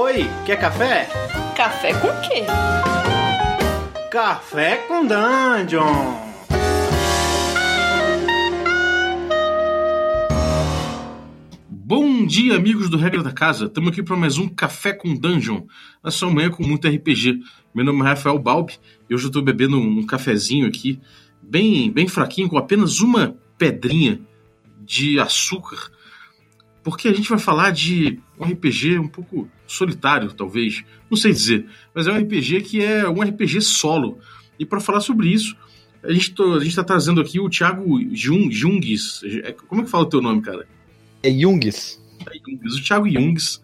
Oi, quer café? Café com quê? Café com Dungeon! Bom dia, amigos do Regra da Casa. Estamos aqui para mais um Café com Dungeon. Na sua manhã com muito RPG. Meu nome é Rafael Balbi e hoje eu estou bebendo um cafezinho aqui, bem, bem fraquinho, com apenas uma pedrinha de açúcar. Porque a gente vai falar de um RPG um pouco solitário, talvez. Não sei dizer. Mas é um RPG que é um RPG solo. E para falar sobre isso, a gente está trazendo aqui o Thiago Jung, Jungs. Como é que fala o teu nome, cara? É Jungs. O Thiago Jungs,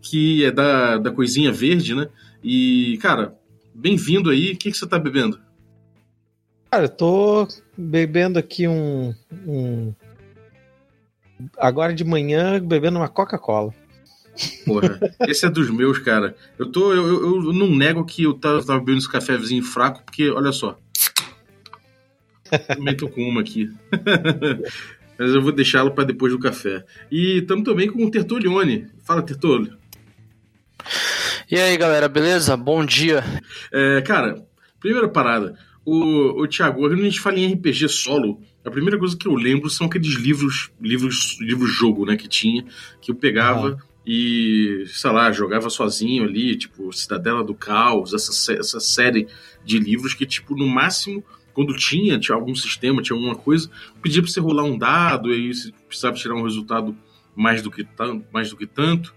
que é da, da Coisinha Verde, né? E, cara, bem-vindo aí. O que, que você tá bebendo? Cara, eu tô bebendo aqui um, um. Agora de manhã, bebendo uma Coca-Cola. Porra, esse é dos meus, cara. Eu tô. Eu, eu, eu não nego que eu tava, tava bebendo esse cafezinho fraco, porque, olha só. Também tô com uma aqui. Mas eu vou deixá-lo para depois do café. E estamos também com o Tertulione. Fala, Tertulio. E aí, galera, beleza? Bom dia. É, cara, primeira parada. O, o Thiago, quando a gente fala em RPG solo, a primeira coisa que eu lembro são aqueles livros, livros, livros jogo, né, que tinha, que eu pegava e, sei lá, jogava sozinho ali, tipo, Cidadela do Caos, essa, essa série de livros que, tipo, no máximo quando tinha, tinha algum sistema, tinha alguma coisa, pedia para você rolar um dado, e aí você precisava tirar um resultado mais do que, mais do que tanto.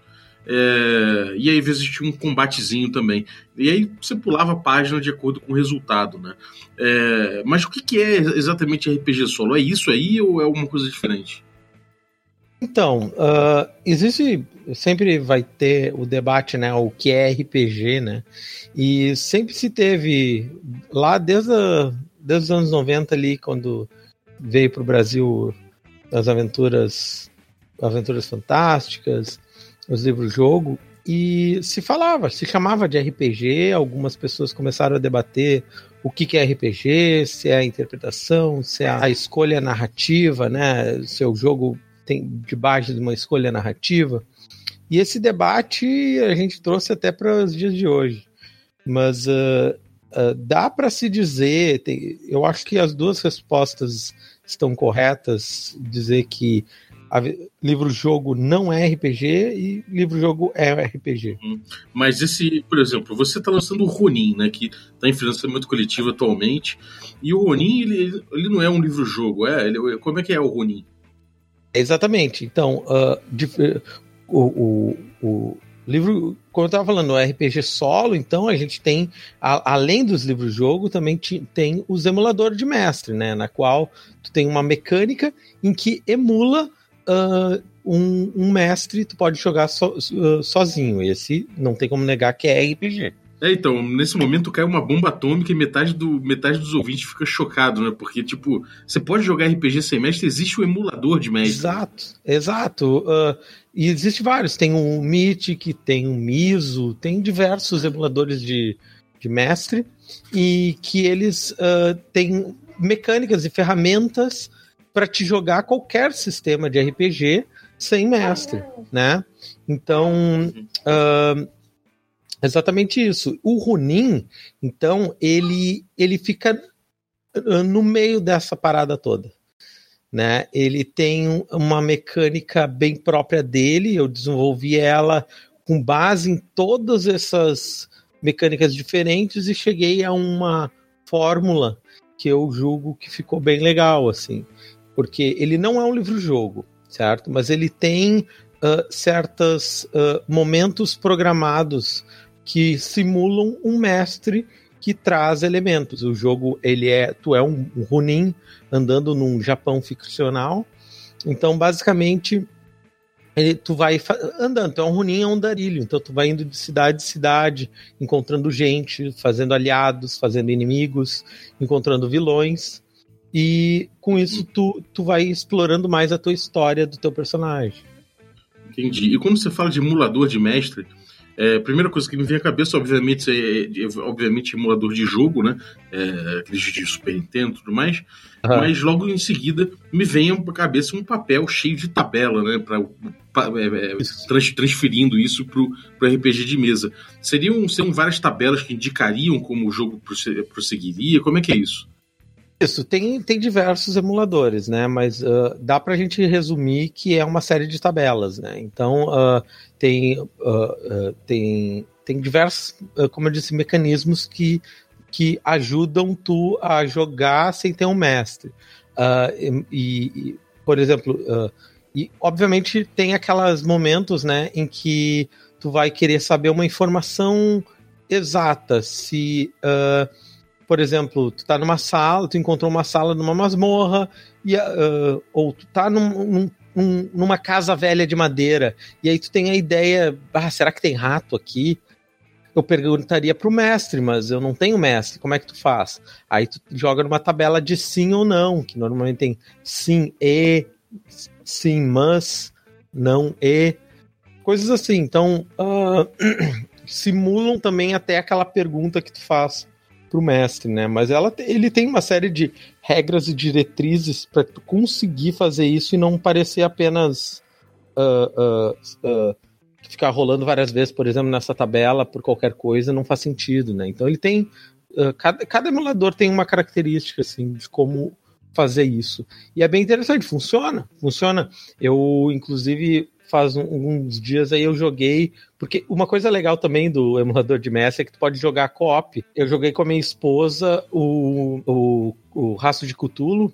É, e aí tinha um combatezinho também. E aí você pulava a página de acordo com o resultado, né? É, mas o que, que é exatamente RPG solo? É isso aí ou é alguma coisa diferente? Então, uh, existe. Sempre vai ter o debate, né? O que é RPG, né? E sempre se teve, lá desde a, desde os anos 90 ali, quando veio para o Brasil as aventuras, aventuras fantásticas, os livros-jogo, e se falava, se chamava de RPG, algumas pessoas começaram a debater o que, é RPG, se é a interpretação, se é a escolha narrativa, né? Se o jogo tem de base de uma escolha narrativa. E esse debate a gente trouxe até para os dias de hoje. Mas uh, Uh, dá para se dizer, tem, eu acho que as duas respostas estão corretas, dizer que livro-jogo não é RPG e livro-jogo é RPG. Hum. Mas esse, por exemplo, você está lançando o Ronin, né, que está em financiamento coletivo atualmente, e o Ronin, ele, ele não é um livro-jogo, é? Ele, como é que é o Ronin? Exatamente. Então, uh, de, o, o, o livro, como eu estava falando, o RPG solo, então a gente tem, a, além dos livros-jogo, também tem os emuladores de mestre, né? Na qual tu tem uma mecânica em que emula uh, um, um, mestre, tu pode jogar so, uh, sozinho. Esse não tem como negar que é RPG. É, então, nesse momento cai uma bomba atômica e metade, do, metade dos ouvintes fica chocado, né? Porque, tipo, você pode jogar RPG sem mestre, existe o emulador de mestre. Exato, exato. Uh, e existe vários. Tem o Mythic, tem o Miso, tem diversos emuladores de, de mestre e que eles uh, têm mecânicas e ferramentas para te jogar qualquer sistema de RPG sem mestre, né? Então, uh, Exatamente isso. O Ronin, então, ele, ele fica ah, no meio dessa parada toda. Né? Ele tem uma mecânica bem própria dele, eu desenvolvi ela com base em todas essas mecânicas diferentes e cheguei a uma fórmula que eu julgo que ficou bem legal, assim. Porque ele não é um livro-jogo, certo? Mas ele tem uh, certos uh, momentos programados que simulam um mestre que traz elementos. O jogo, ele é, tu é um, um Ronin andando num Japão ficcional. Então, basicamente, ele, tu vai andando. Então, um Ronin é um darilho. Então, tu vai indo de cidade em cidade, encontrando gente, fazendo aliados, fazendo inimigos, encontrando vilões. E com isso, tu, tu vai explorando mais a tua história do teu personagem. Entendi. E quando você fala de emulador de mestre, É, a primeira coisa que me vem à cabeça, obviamente, é, é, é obviamente emulador de jogo, né? É, aqueles de Super Nintendo e tudo mais. Uhum. Mas logo em seguida me vem à cabeça um papel cheio de tabela, né? Pra, pra é, é trans, transferindo isso pro, pro RPG de mesa. Seriam, seriam várias tabelas que indicariam como o jogo prosseguiria? Como é que é isso? Isso, tem, tem diversos emuladores, né? Mas uh, dá para a gente resumir que é uma série de tabelas, né? Então, uh, tem, uh, tem, tem diversos, como eu disse, mecanismos que, que ajudam tu a jogar sem ter um mestre. E, e, por exemplo, e obviamente tem aqueles momentos, né, em que tu vai querer saber uma informação exata, se... Uh, por exemplo, tu tá numa sala, tu encontrou uma sala numa masmorra, e, uh, ou tu tá num, num, numa casa velha de madeira, e aí tu tem a ideia, ah, será que tem rato aqui? Eu perguntaria pro mestre, mas eu não tenho mestre, como é que tu faz? Aí tu joga numa tabela de sim ou não, que normalmente tem sim e, sim, mas, não e, coisas assim. Então, uh, simulam também até aquela pergunta que tu faz pro mestre, né? Mas ela, ele tem uma série de regras e diretrizes para conseguir fazer isso e não parecer apenas uh, uh, uh, ficar rolando várias vezes, por exemplo, nessa tabela por qualquer coisa, não faz sentido, né? Então ele tem cada, cada emulador tem uma característica assim de como fazer isso. E é bem interessante, funciona, funciona. Eu, inclusive, faz uns dias aí eu joguei. Porque uma coisa legal também do emulador de Messi é que tu pode jogar co-op. Eu joguei com a minha esposa o, o, o Rastro de Cthulhu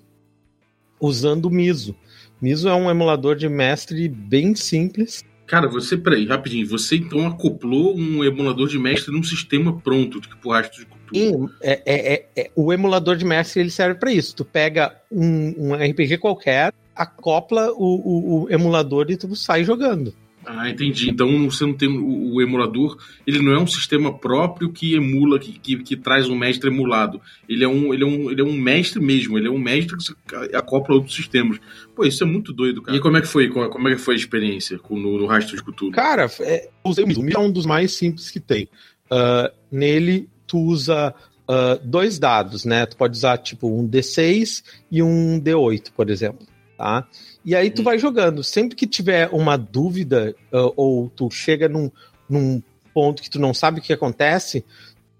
usando o Miso. Miso é um emulador de mestre bem simples. Cara, você, peraí, rapidinho, você então acoplou um emulador de mestre num sistema pronto, tipo Rastro de Cthulhu. É, é, é, é, o emulador de mestre ele serve para isso. Tu pega um, um RPG qualquer, acopla o, o, o emulador e tu sai jogando. Ah, entendi. Então você não tem o, o, emulador, ele não é um sistema próprio que emula, que, que, que, traz um mestre emulado. Ele é um, ele, é um, ele é um mestre mesmo, ele é um mestre que acopla outros sistemas. Pô, isso é muito doido, cara. E como é que foi? Como é que foi a experiência com, no, no Rastro de Cthulhu? Cara, é, usei o é um dos mais simples que tem. Uh, nele, tu usa uh, dois dados, né? Tu pode usar tipo um D6 e um D8, por exemplo tá? E aí tu uhum. vai jogando. Sempre que tiver uma dúvida uh, ou tu chega num, num ponto que tu não sabe o que acontece,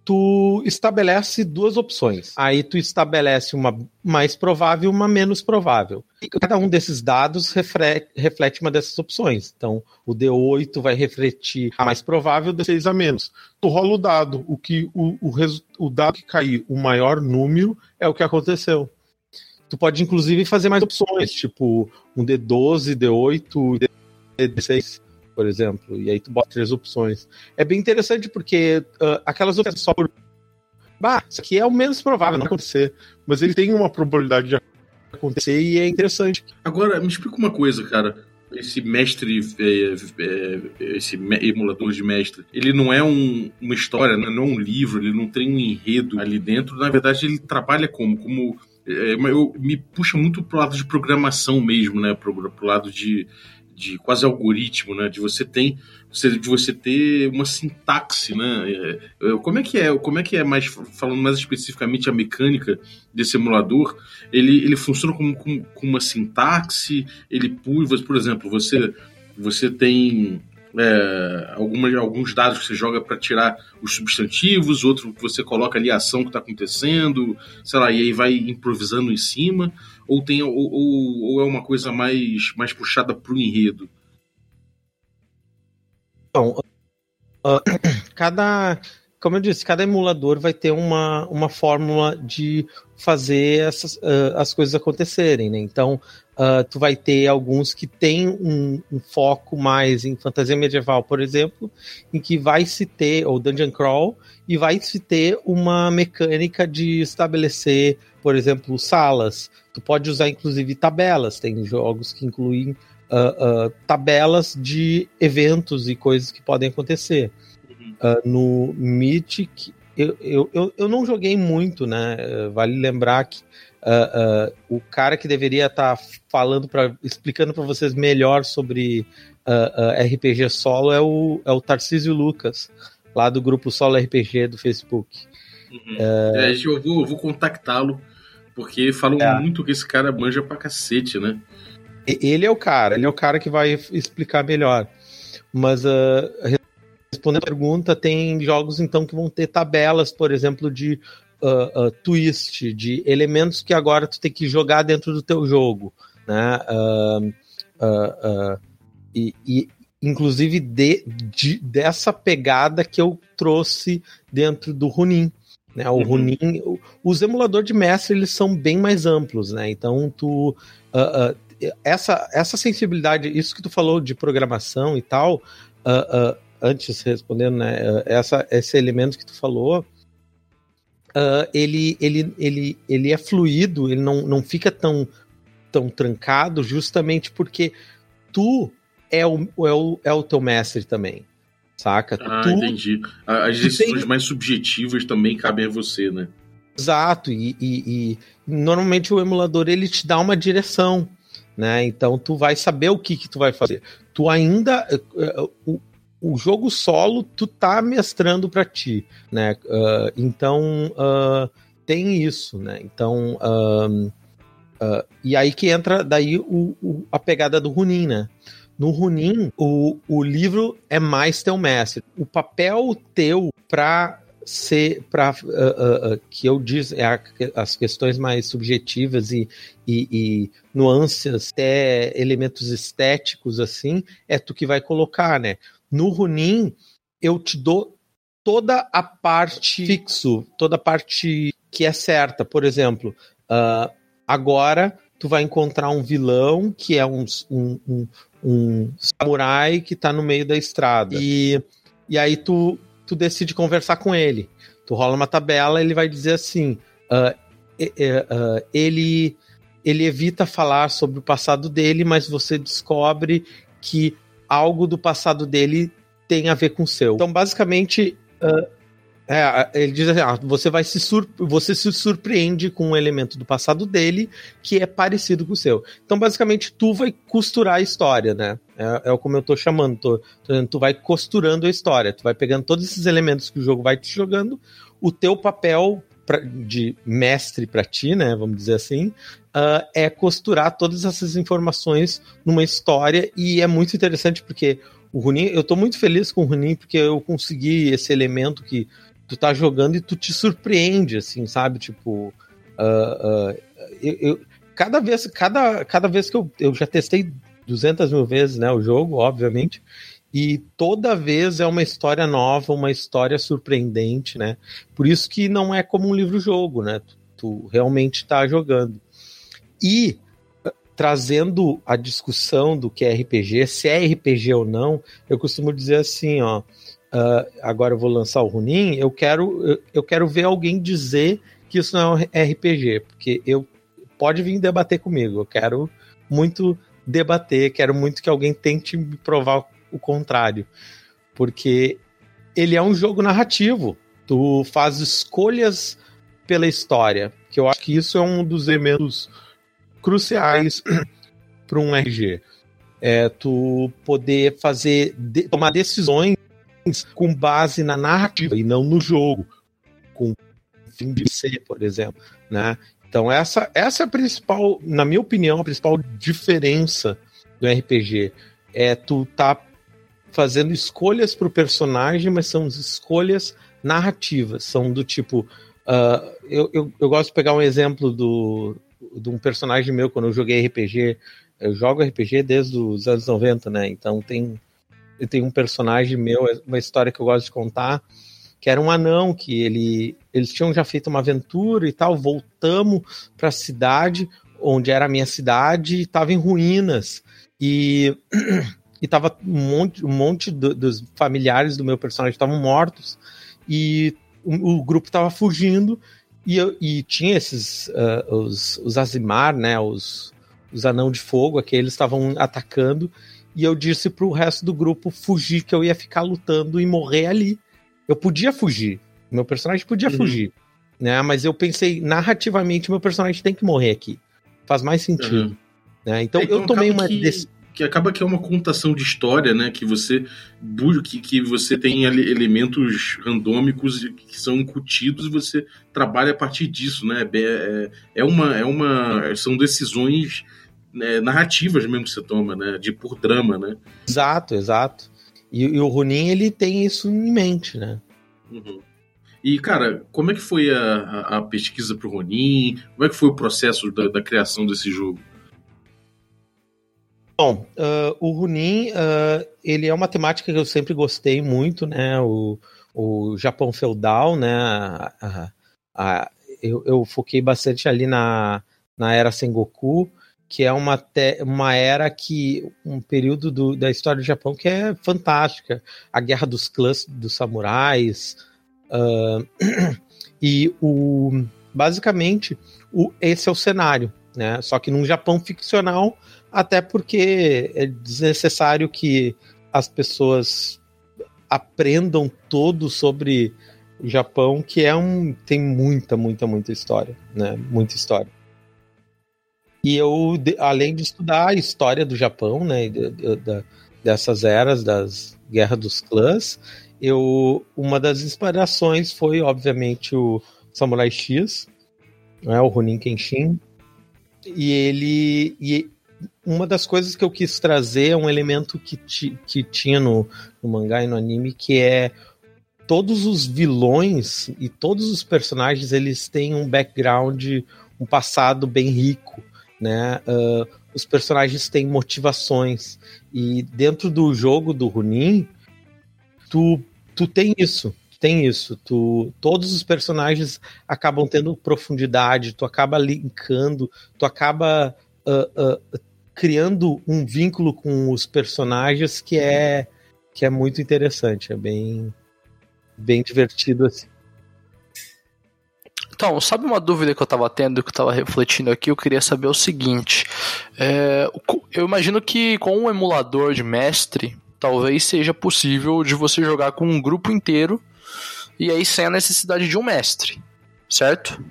tu estabelece duas opções. Aí tu estabelece uma mais provável e uma menos provável. E cada um desses dados reflete uma dessas opções. Então, o D8 vai refletir a mais provável, o D6 a menos. Tu rola o dado, o que o, o, o dado que cair o maior número é o que aconteceu. Tu pode, inclusive, fazer mais opções, tipo um D12, D8, D6, por exemplo. E aí tu bota três opções. É bem interessante porque uh, aquelas opções só por. Bah, isso aqui é o menos provável não acontecer. Mas ele tem uma probabilidade de acontecer e é interessante. Agora, me explica uma coisa, cara esse mestre, é, é, esse emulador de mestre, ele não é um, uma história, não é um livro, ele não tem um enredo ali dentro. Na verdade, ele trabalha como? Como é, eu, me puxa muito pro lado de programação mesmo, né? Pro, pro lado de, de quase algoritmo, né? De você tem de você ter uma sintaxe, né? É, é, como é que é? Como é que é mais falando mais especificamente a mecânica desse emulador? Ele, ele funciona como, como, como uma sintaxe? Ele pula, por exemplo, você você tem é, algumas, alguns dados que você joga para tirar os substantivos, outro que você coloca ali a ação que está acontecendo, sei lá, e aí vai improvisando em cima, ou tem ou, ou, ou é uma coisa mais, mais puxada para o enredo? Bom, uh, cada, como eu disse, cada emulador vai ter uma, uma fórmula de fazer essas, uh, as coisas acontecerem, né? Então, Uh, tu vai ter alguns que têm um, um, foco mais em fantasia medieval, por exemplo, em que vai se ter, ou dungeon crawl, e vai se ter uma mecânica de estabelecer, por exemplo, salas. Tu pode usar inclusive tabelas, tem jogos que incluem uh, uh, tabelas de eventos e coisas que podem acontecer. no Mythic, eu, eu, eu, eu não joguei muito, né? Vale lembrar que Uh, uh, o cara que deveria estar tá falando para explicando para vocês melhor sobre uh, RPG solo é o, é o Tarcísio Lucas, lá do grupo Solo RPG do Facebook. Uhum. É, eu vou, eu vou contactá-lo, porque falam é. muito que esse cara manja pra cacete, né? Ele é o cara, ele é o cara que vai explicar melhor. Mas respondendo a pergunta, tem jogos então que vão ter tabelas, por exemplo, de uh, uh, twist, de elementos que agora tu tem que jogar dentro do teu jogo, né? E, e, inclusive de, de, dessa pegada que eu trouxe dentro do Runin. Né, o uhum. Runin, os emuladores de mestre eles são bem mais amplos, né? Então tu uh, uh, essa, essa sensibilidade, isso que tu falou de programação e tal, uh, uh, antes respondendo, né, uh, essa, esse elemento que tu falou, ele, ele, ele, ele é fluido, ele não, não fica tão, tão trancado, justamente porque tu é o, é o, é o teu mestre também. Saca? Ah, tu, entendi. As decisões tem... mais subjetivas também cabem a você, né? Exato, e, e, e, normalmente o emulador ele te dá uma direção né? Então tu vai saber o que que tu vai fazer. Tu ainda eh, eh, o, o jogo solo tu tá mestrando para ti, né? Uh, então uh, tem isso, né? Então uh, e aí que entra daí o, o, a pegada do Runin, né? No Runin, o, o livro é mais teu mestre. O papel teu para ser para uh, uh, que eu diz é as questões mais subjetivas e, e, e, nuances até elementos estéticos assim é tu que vai colocar né no Runin eu te dou toda a parte fixo. toda a parte que é certa. Por exemplo agora tu vai encontrar um vilão que é um, um, um, um samurai que está no meio da estrada. E e aí tu tu decide conversar com ele. Tu rola uma tabela, ele vai dizer assim: uh, uh, ele, ele evita falar sobre o passado dele, mas você descobre que algo do passado dele tem a ver com o seu. Então, basicamente, uh, é, ele diz assim: ah, você vai se você se surpreende com um elemento do passado dele que é parecido com o seu. Então, basicamente, tu vai costurar a história, né? É, é como eu tô chamando. Tô, tô, tu vai costurando a história. Tu vai pegando todos esses elementos que o jogo vai te jogando. O teu papel pra, de mestre para ti, né? Vamos dizer assim, uh, é costurar todas essas informações numa história e é muito interessante porque o Runin, eu tô muito feliz com o Runin porque eu consegui esse elemento que tu tá jogando e tu te surpreende, assim, sabe? Tipo, uh, uh, eu, eu, cada vez, cada, cada vez que eu, eu já testei 200 mil vezes, né, o jogo, obviamente, e toda vez é uma história nova, uma história surpreendente, né? Por isso que não é como um livro-jogo, né? Tu, tu realmente tá jogando. E trazendo a discussão do que é RPG, se é RPG ou não, eu costumo dizer assim, ó, uh, agora eu vou lançar o Runin, eu quero, eu, quero ver alguém dizer que isso não é RPG, porque eu pode vir debater comigo, eu quero muito debater, quero muito que alguém tente me provar o contrário, porque ele é um jogo narrativo, tu faz escolhas pela história, que eu acho que isso é um dos elementos cruciais para um RPG. É tu poder fazer, de, tomar decisões com base na narrativa e não no jogo, com fim de ser, por exemplo, né? Então essa essa é a principal, na minha opinião, a principal diferença do RPG é tu tá fazendo escolhas para o personagem, mas são escolhas narrativas, são do tipo uh, eu, eu, eu gosto de pegar um exemplo do de um personagem meu quando eu joguei RPG. Eu jogo RPG desde os anos 90, né? Então tem tem um personagem meu, uma história que eu gosto de contar, que era um anão que ele eles tinham já feito uma aventura e tal, voltamos para a cidade onde era a minha cidade, e estava em ruínas e e tava um monte, um monte do, dos familiares do meu personagem estavam mortos e o, o grupo estava fugindo e, e tinha esses uh, os, os Azimar, né, os, os anão de fogo, aqueles estavam atacando e eu disse pro resto do grupo fugir, que eu ia ficar lutando e morrer ali. Eu podia fugir, meu personagem podia uhum. fugir, né? Mas eu pensei, narrativamente, meu personagem tem que morrer aqui. Faz mais sentido. Uhum. Né? Então, é, então eu tomei uma. Que... que acaba que é uma contação de história, né? Que você que, que você tem elementos randômicos que são incutidos e você trabalha a partir disso, né? É, é uma, é uma, são decisões né, narrativas mesmo que você toma, né? De por drama, né? Exato, exato. E, e o Ronin ele tem isso em mente, né? Uhum. E, cara, como é que foi a, a, a pesquisa pro Ronin? Como é que foi o processo da, da criação desse jogo? Bom, uh, o Runin, uh, ele é uma temática que eu sempre gostei muito, né? O, o Japão feudal, né? A, a, eu, eu, foquei bastante ali na, na era Sengoku, que é uma, te, uma era que um período do, da história do Japão que é fantástica, a guerra dos clãs dos samurais uh, e o basicamente o, esse é o cenário, né? Só que num Japão ficcional até porque é desnecessário que as pessoas aprendam todo sobre o Japão, que é um tem muita, muita, muita história, né? Muita história. E eu, além de estudar a história do Japão, né, de, dessas eras das guerras dos clãs, eu uma das inspirações foi obviamente o Samurai X, né, o Ronin Kenshin, e ele e uma das coisas que eu quis trazer é um elemento que, ti, que tinha no, no mangá e no anime, que é todos os vilões e todos os personagens eles têm um background, um passado bem rico, né? Uh, os personagens têm motivações e dentro do jogo do Runin, tu, tu tem isso, tem isso. Tu, todos os personagens acabam tendo profundidade, tu acaba linkando, tu acaba uh, uh, criando um vínculo com os personagens que é que é muito interessante, é bem bem divertido assim. Então, sabe uma dúvida que eu estava tendo, que eu estava refletindo aqui? Eu queria saber o seguinte: é, eu imagino que com um emulador de mestre, talvez seja possível de você jogar com um grupo inteiro e aí sem a necessidade de um mestre, certo?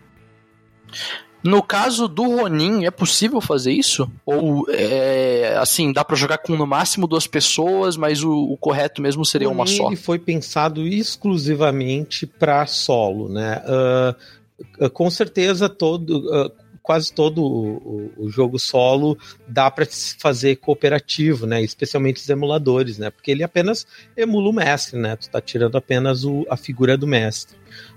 No caso do Ronin, é possível fazer isso? Ou, é, assim, dá para jogar com no máximo duas pessoas, mas o, o correto mesmo seria Ronin, uma só? Ele foi pensado exclusivamente para solo, né? Uh, com certeza, todo, uh, quase todo o, o, jogo solo dá para fazer cooperativo, né? Especialmente os emuladores, né? Porque ele apenas emula o mestre, né? Tu tá tirando apenas o, a figura do mestre.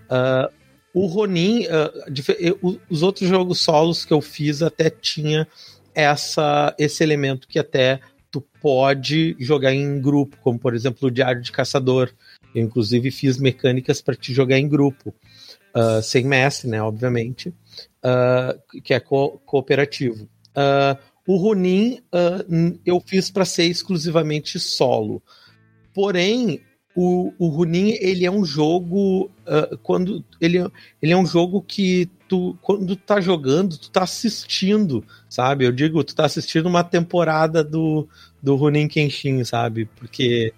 Uh, o Ronin, uh, os outros jogos solos que eu fiz até tinha essa, esse elemento que até tu pode jogar em grupo, como por exemplo o Diário de Caçador. Eu inclusive fiz mecânicas para te jogar em grupo, uh, sem mestre, né, obviamente, uh, que é co cooperativo. o Ronin eu fiz para ser exclusivamente solo. Porém, o, o Runin, ele é um jogo. Uh, quando ele, ele é um jogo que tu, quando tu tá jogando, tu tá assistindo, sabe? Eu digo, tu tá assistindo uma temporada do, do Runin Kenshin, sabe? Porque.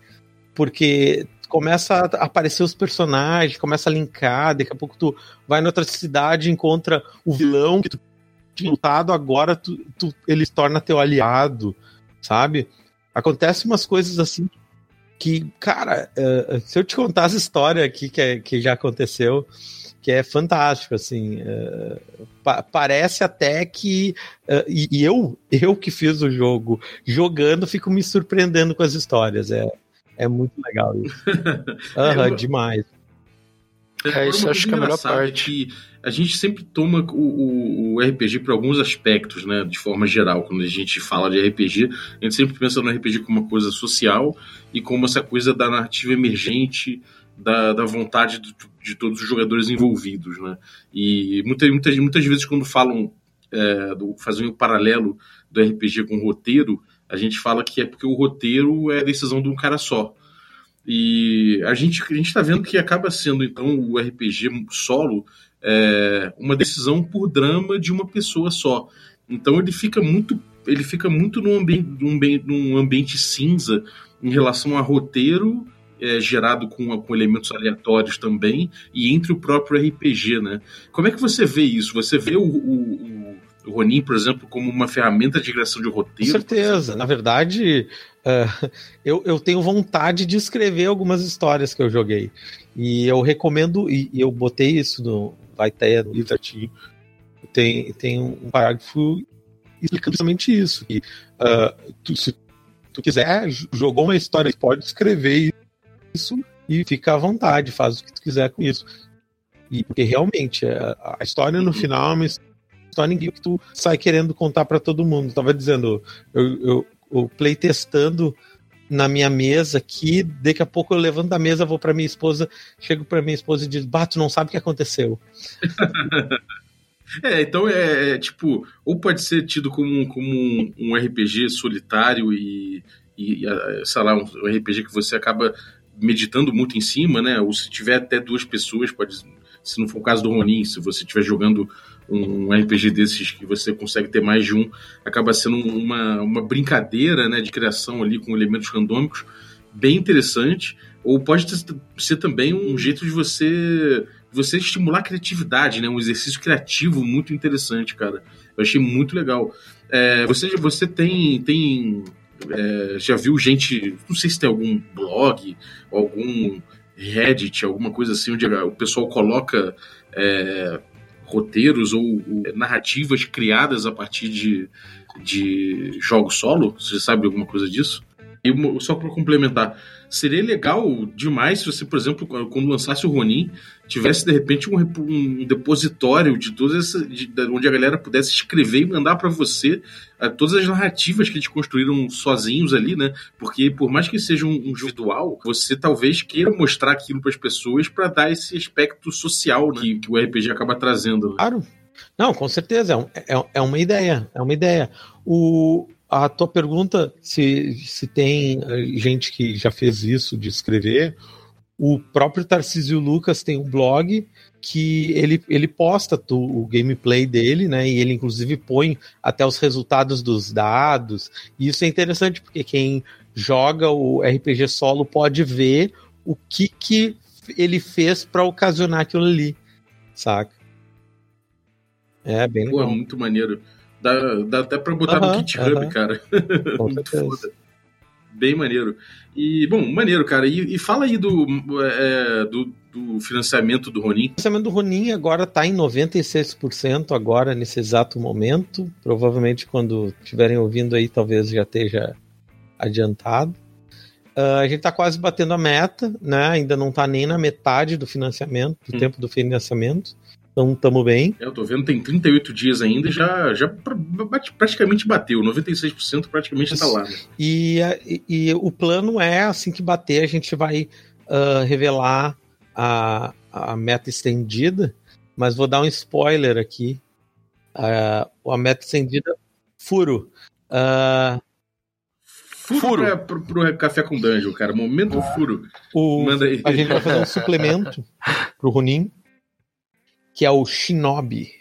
Porque começa a aparecer os personagens, começa a linkar, daqui a pouco tu vai noutra cidade encontra o vilão que tu tinha lutado, agora tu, tu, ele se torna teu aliado, sabe? Acontece umas coisas assim cara, uh, se eu te contar essa história aqui que, é, que já aconteceu, que é fantástico, assim, uh, pa parece até que uh, e, e, eu, eu que fiz o jogo, jogando, fico me surpreendendo com as histórias, é, é muito legal isso. Uhum, demais. É, isso acho que é a melhor parte. Que a gente sempre toma o, o, o RPG para alguns aspectos, né? De forma geral, quando a gente fala de RPG, a gente sempre pensa no RPG como uma coisa social e como essa coisa da narrativa emergente, da, da vontade de, de todos os jogadores envolvidos, né? E muitas, muitas, muitas vezes quando falam, é, do, fazem o paralelo do RPG com o roteiro, a gente fala que é porque o roteiro é decisão de um cara só. E a gente a está vendo que acaba sendo, então, o RPG solo é, uma decisão por drama de uma pessoa só. Então ele fica muito ele fica muito num ambiente, num, ambiente cinza em relação a roteiro é, gerado com, com, elementos aleatórios também e entre o próprio RPG, né? Como é que você vê isso? Você vê o, o, o Ronin, por exemplo, como uma ferramenta de criação de roteiro? Com certeza. Na verdade, uh, eu, eu tenho vontade de escrever algumas histórias que eu joguei. E eu recomendo, e, e eu botei isso no. Vai ter no livro tem, tem um parágrafo explicando justamente isso. Que, uh, tu, se tu quiser, jogou uma história, pode escrever isso e fica à vontade, faz o que tu quiser com isso. E porque realmente a, a história no final é uma história que tu sai querendo contar para todo mundo. Eu tava dizendo, eu, eu, eu playtestando na minha mesa aqui, daqui a pouco eu levanto da mesa, vou para minha esposa, chego para minha esposa e digo, Bato, não sabe o que aconteceu. É, então é, é, tipo, ou pode ser tido como, como um, um RPG solitário e, e, sei lá, um RPG que você acaba meditando muito em cima, né? Ou se tiver até duas pessoas, pode, se não for o caso do Ronin, se você estiver jogando um RPG desses que você consegue ter mais de um, acaba sendo uma, uma brincadeira, né, de criação ali com elementos randômicos, bem interessante. Ou pode ter, ser também um jeito de você você estimular a criatividade, né? Um exercício criativo muito interessante, cara. Eu achei muito legal. É, você, você tem, tem é, já viu gente, não sei se tem algum blog, algum Reddit, alguma coisa assim, onde o pessoal coloca é, roteiros ou, ou, narrativas criadas a partir de, de jogos solo? Você sabe alguma coisa disso? E só para complementar, seria legal demais se você, por exemplo, quando lançasse o Ronin, tivesse de repente um, um depositório de todas. De, de, onde a galera pudesse escrever e mandar para você uh, todas as narrativas que eles construíram sozinhos ali, né? Porque por mais que seja um, um individual, você talvez queira mostrar aquilo para as pessoas para dar esse aspecto social né, que, que, o RPG acaba trazendo. Né? Claro. Não, com certeza, é, é, é uma ideia, é uma ideia. O, a tua pergunta se, se tem eh, gente que já fez isso de escrever, o próprio Tarcísio Lucas tem um blog que ele, ele posta tu, o gameplay dele, né? E ele inclusive põe até os resultados dos dados. E isso é interessante porque quem joga o RPG solo pode ver o que que ele fez para ocasionar aquilo ali, saca? É bem legal. Pô, muito maneiro. Dá, dá até pra botar no GitHub, cara. Muito foda. Bem maneiro. E, bom, maneiro, cara. E, e fala aí do, é, do, do, financiamento do Ronin. O financiamento do Ronin agora tá em 96% agora, nesse exato momento. Provavelmente quando estiverem ouvindo aí, talvez já esteja adiantado. Uh, a gente está quase batendo a meta, né? Ainda não está nem na metade do financiamento, do hum. tempo do financiamento. Então tamo bem. É, eu tô vendo, tem 38 dias ainda e já, já praticamente bateu. 96% praticamente está lá. Né? E, e, e, o plano é, assim que bater, a gente vai uh, revelar a, a meta estendida. Mas vou dar um spoiler aqui. Uh, a meta estendida, furo. Uh, Furo, furo. Pra, pro, pro Café com Dungeon, cara. Momento furo. O, Manda aí. A gente vai fazer um suplemento pro Ronin que é o Shinobi.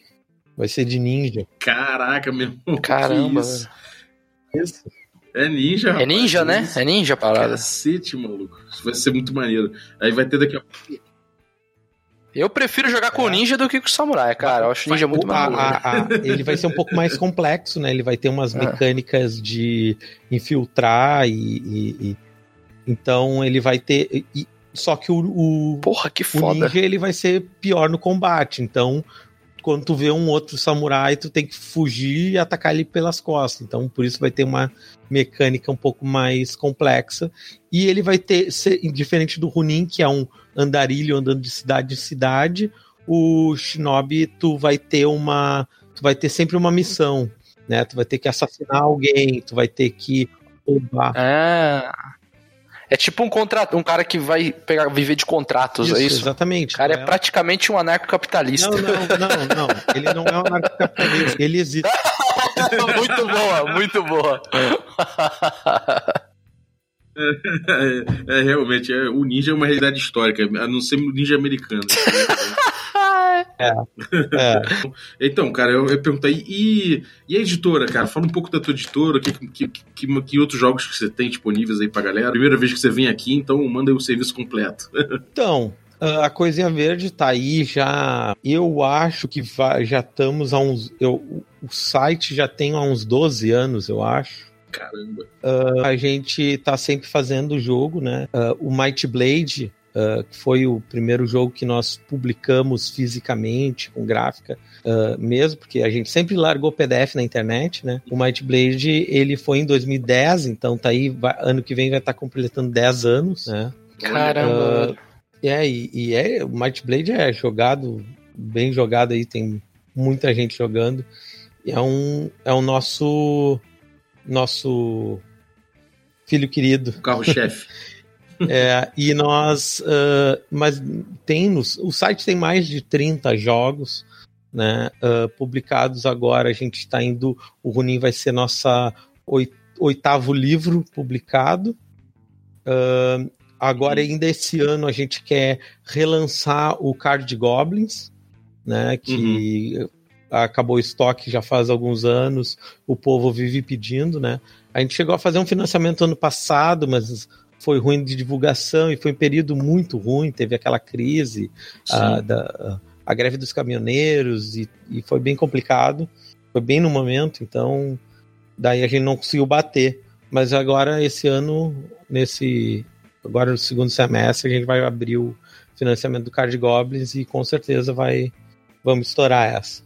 Vai ser de ninja. Caraca, meu. Caramba. Isso? isso? É ninja, rapaz. É ninja, né? É ninja a parada. Cacete, maluco. Isso vai ser muito maneiro. Aí vai ter daqui a pouco. Eu prefiro jogar com o é. ninja do que com o samurai, cara. Eu acho ninja muito mais a, a, Ele vai ser um pouco mais complexo, né? Ele vai ter umas é. mecânicas de infiltrar e, e, e, Então ele vai ter. E, só que o, o, Porra, que foda. o ninja ele vai ser pior no combate. Então, quando tu vê um outro samurai, tu tem que fugir e atacar ele pelas costas. Então, por isso vai ter uma mecânica um pouco mais complexa. E ele vai ter, ser, diferente do Runin, que é um andarilho andando de cidade em cidade, o Shinobi, tu vai ter uma. Tu vai ter sempre uma missão. Né? Tu vai ter que assassinar alguém, tu vai ter que roubar. Ah. É tipo um contrato, um cara que vai pegar, viver de contratos, é isso, é isso? Exatamente. O cara é, é praticamente um anarcocapitalista. Não, não, não, não. Ele não é um anarcocapitalista, ele existe. muito boa, muito boa. É, é, realmente, é, o ninja é uma realidade histórica, a não ser o ninja americano. É, é. Então, cara, eu, eu perguntei, e, e a editora, cara? Fala um pouco da tua editora, que, que, que, que, outros jogos que você tem disponíveis aí pra galera? Primeira vez que você vem aqui, então manda aí o serviço completo. Então, a coisinha verde tá aí já. Eu acho que já estamos a uns. Eu, o site já tem há uns 12 anos, eu acho. Caramba. Uh, a gente tá sempre fazendo o jogo, né? Uh, o Might Blade, uh, que foi o primeiro jogo que nós publicamos fisicamente, com gráfica mesmo, porque a gente sempre largou PDF na internet, né? O Might Blade, ele foi em 2010, então tá aí, vai, ano que vem vai estar tá completando 10 anos, né? Caramba! é, e, e é, o Might Blade é jogado, bem jogado aí, tem muita gente jogando. É um, é o nosso nosso filho querido. Carro-chefe. é, e nós. Uh, mas tem nos, o site tem mais de 30 jogos. Né, uh, publicados agora, a gente está indo. O Runin vai ser nossa oitavo livro publicado. Uh, agora, ainda esse ano, a gente quer relançar o Card Goblins, né? Que uhum acabou o estoque já faz alguns anos, o povo vive pedindo, né? A gente chegou a fazer um financiamento ano passado, mas foi ruim de divulgação e foi um período muito ruim, teve aquela crise, a, da, a greve dos caminhoneiros e, e foi bem complicado, foi bem no momento, então daí a gente não conseguiu bater. Mas agora, esse ano, nesse. Agora no segundo semestre, a gente vai abrir o financiamento do Card Goblins e com certeza vai. Vamos estourar essa.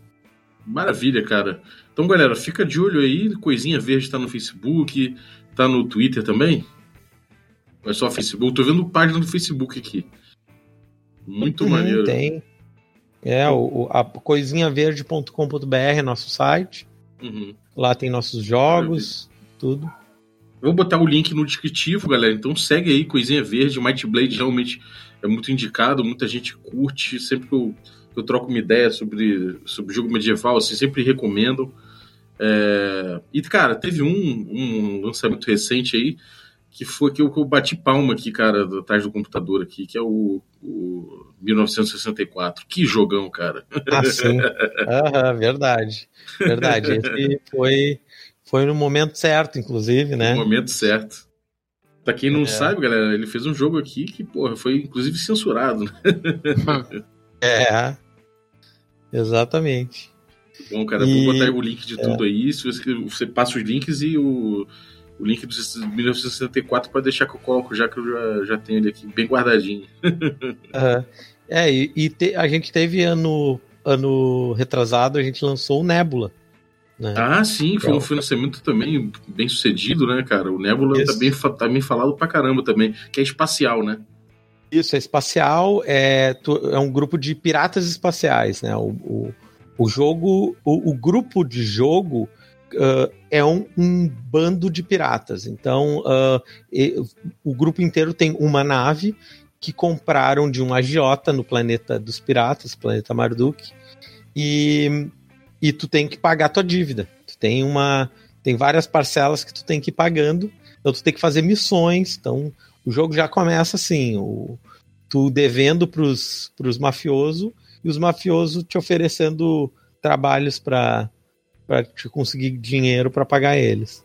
Maravilha, cara. Então, galera, fica de olho aí. Coisinha Verde tá no Facebook, tá no Twitter também. Ou é só Facebook? Tô vendo página do Facebook aqui. Muito hum, maneiro. Tem. É, o, a coisinhaverde.com.br é nosso site. Uhum. Lá tem nossos jogos, Maravilha. tudo. Vou botar o link no descritivo, galera. Então segue aí, Coisinha Verde. Might Blade realmente é muito indicado, muita gente curte. Sempre que eu eu troco uma ideia sobre, sobre jogo medieval, assim, sempre recomendo. É... E, cara, teve um, um lançamento recente aí que foi que eu, que eu bati palma aqui, cara, atrás do computador aqui, que é o, o 1964. Que jogão, cara. Ah, sim. Uhum, verdade. Verdade. Esse foi, foi no momento certo, inclusive, né? No momento certo. Pra quem não é. sabe, galera, ele fez um jogo aqui que, porra, foi inclusive censurado. Né? é. Exatamente. Bom, cara, e... vou botar o link de é. tudo aí. Se você, você passa os links e o, o link do 1964 para deixar que eu coloco, já que eu já, já tenho ele aqui bem guardadinho. uhum. É, e, e te, a gente teve ano, ano retrasado, a gente lançou o Nebula. Né? Ah, sim, foi um financiamento também bem sucedido, né, cara? O Nebula tá bem, tá bem falado pra caramba também, que é espacial, né? Isso, é espacial, é, é um grupo de piratas espaciais, né? O, o, o jogo, o, o, grupo de jogo uh, é um, um, bando de piratas. Então, uh, e, o grupo inteiro tem uma nave que compraram de um agiota no planeta dos piratas, planeta Marduk, e, e tu tem que pagar tua dívida. Tu tem uma, tem várias parcelas que tu tem que ir pagando, então tu tem que fazer missões, então o jogo já começa assim, o, tu devendo pros, pros mafiosos e os mafiosos te oferecendo trabalhos para te conseguir dinheiro para pagar eles.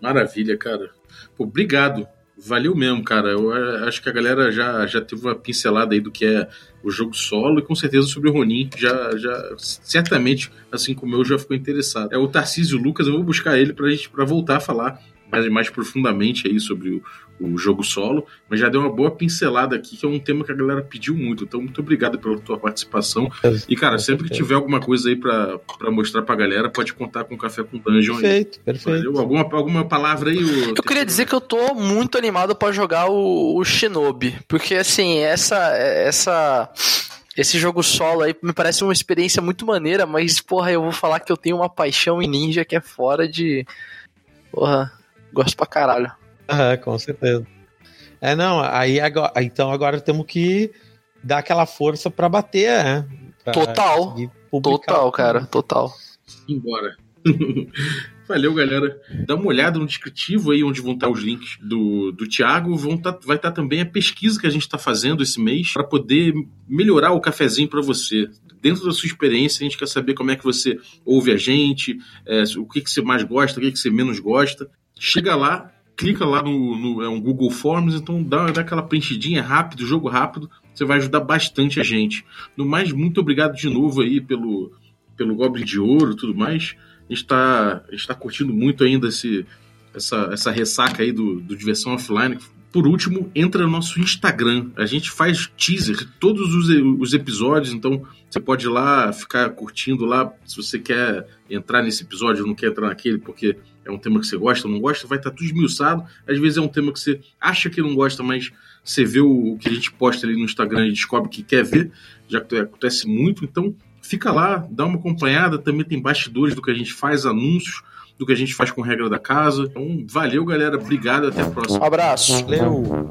Maravilha, cara. Pô, obrigado. Valeu mesmo, cara. Eu acho que a galera já, já teve uma pincelada aí do que é o jogo solo e com certeza sobre o Ronin já, já certamente, assim como eu, já ficou interessado. É o Tarcísio Lucas, eu vou buscar ele pra gente pra voltar a falar mais, mais profundamente aí sobre o, o jogo solo, mas já deu uma boa pincelada aqui, que é um tema que a galera pediu muito. Então, muito obrigado pela tua participação. E, cara, sempre que tiver alguma coisa aí para mostrar pra galera, pode contar com o Café com Dungeon perfeito, aí. Perfeito, Alguma, alguma palavra aí? Eu queria dizer que eu tô muito animado para jogar o, o Shinobi, porque, assim, essa... essa esse jogo solo aí me parece uma experiência muito maneira, mas, porra, eu vou falar que eu tenho uma paixão em ninja que é fora de. Porra, gosto pra caralho. Aham, com certeza. É, não, aí agora, então agora temos que dar aquela força para bater, né? Pra total. Total, cara, total. Embora. Valeu, galera. Dá uma olhada no descritivo aí onde vão estar os links do, do Thiago. Vão tá, vai estar também a pesquisa que a gente está fazendo esse mês para poder melhorar o cafezinho para você. Dentro da sua experiência, a gente quer saber como é que você ouve a gente, é, o que, que você mais gosta, o que, que você menos gosta. Chega lá, clica lá no, no é um Google Forms, então dá, dá aquela preenchidinha rápido, jogo rápido, você vai ajudar bastante a gente. No mais, muito obrigado de novo aí pelo, pelo Goblin de Ouro e tudo mais. A gente está tá curtindo muito ainda esse, essa, essa ressaca aí do, do Diversão Offline. Por último, entra no nosso Instagram. A gente faz teaser todos os, os episódios, então você pode ir lá ficar curtindo lá. Se você quer entrar nesse episódio não quer entrar naquele, porque é um tema que você gosta ou não gosta, vai estar tudo esmiuçado. Às vezes é um tema que você acha que não gosta, mas você vê o, que a gente posta ali no Instagram e descobre que quer ver. Já acontece muito, então fica lá, dá uma acompanhada. Também tem bastidores do que a gente faz, anúncios do que a gente faz com regra da casa. Então, valeu, galera. Obrigado. Até a próxima. Um abraço. Valeu.